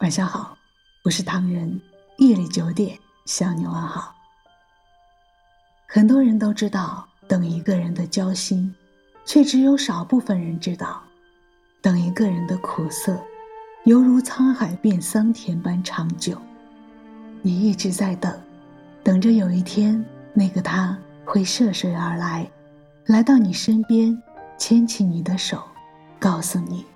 晚上好，我是唐人。夜里九点向你问好。很多人都知道等一个人的交心，却只有少部分人知道，等一个人的苦涩，犹如沧海变桑田般长久。你一直在等，等着有一天那个他会涉水而来，来到你身边，牵起你的手，告诉你。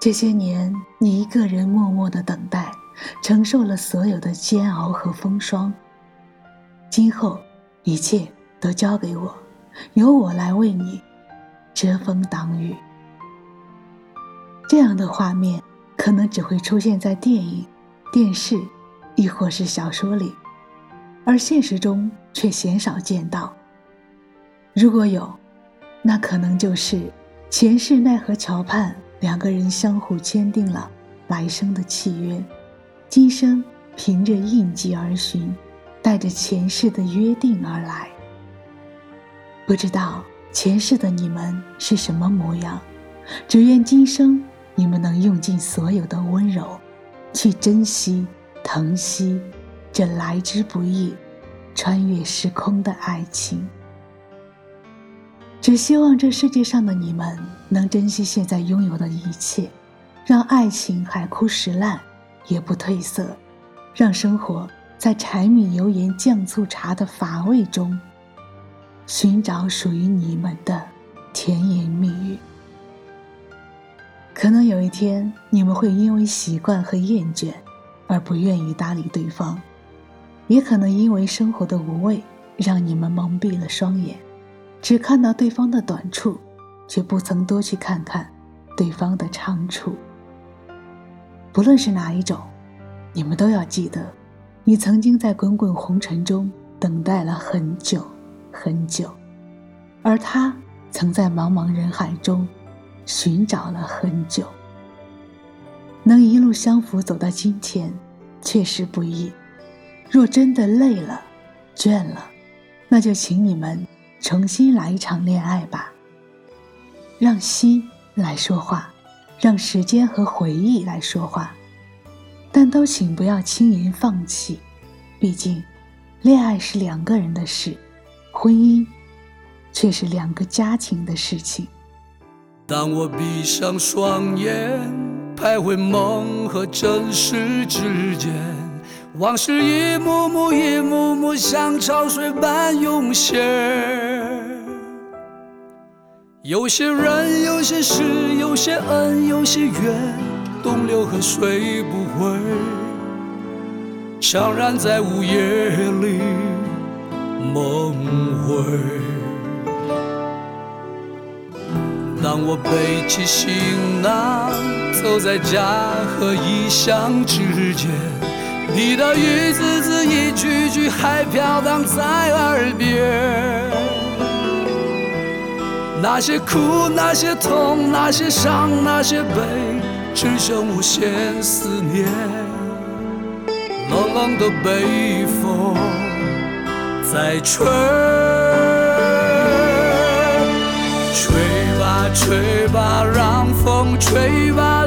这些年，你一个人默默的等待，承受了所有的煎熬和风霜。今后，一切都交给我，由我来为你遮风挡雨。这样的画面可能只会出现在电影、电视，亦或是小说里，而现实中却鲜少见到。如果有，那可能就是前世奈何桥畔。两个人相互签订了来生的契约，今生凭着印记而寻，带着前世的约定而来。不知道前世的你们是什么模样，只愿今生你们能用尽所有的温柔，去珍惜、疼惜这来之不易、穿越时空的爱情。只希望这世界上的你们能珍惜现在拥有的一切，让爱情海枯石烂也不褪色，让生活在柴米油盐酱醋茶的乏味中，寻找属于你们的甜言蜜语。可能有一天你们会因为习惯和厌倦而不愿意搭理对方，也可能因为生活的无味让你们蒙蔽了双眼。只看到对方的短处，却不曾多去看看对方的长处。不论是哪一种，你们都要记得，你曾经在滚滚红尘中等待了很久很久，而他曾在茫茫人海中寻找了很久。能一路相扶走到今天，确实不易。若真的累了、倦了，那就请你们。重新来一场恋爱吧，让心来说话，让时间和回忆来说话，但都请不要轻言放弃。毕竟，恋爱是两个人的事，婚姻却是两个家庭的事情。当我闭上双眼，徘徊梦和真实之间。往事一幕幕、一幕幕，像潮水般涌现。有些人，有些事，有些恩，有些怨，东流河水不回，悄然在午夜里梦回。当我背起行囊，走在家和异乡之间。你的一字字、一句句还飘荡在耳边，那些苦、那些痛、那些伤、那些悲，只剩无限思念。冷冷的北风在吹，吹吧，吹吧，让风吹吧。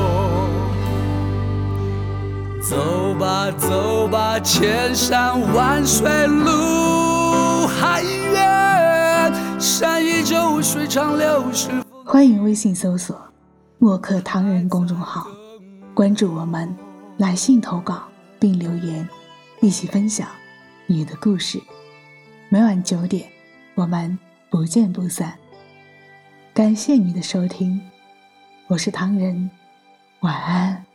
走吧走吧，千山万水路还远，山依旧，水长流，是欢迎微信搜索“墨客唐人”公众号，关注我们，来信投稿并留言，一起分享你的故事。每晚九点，我们不见不散。感谢你的收听，我是唐人，晚安。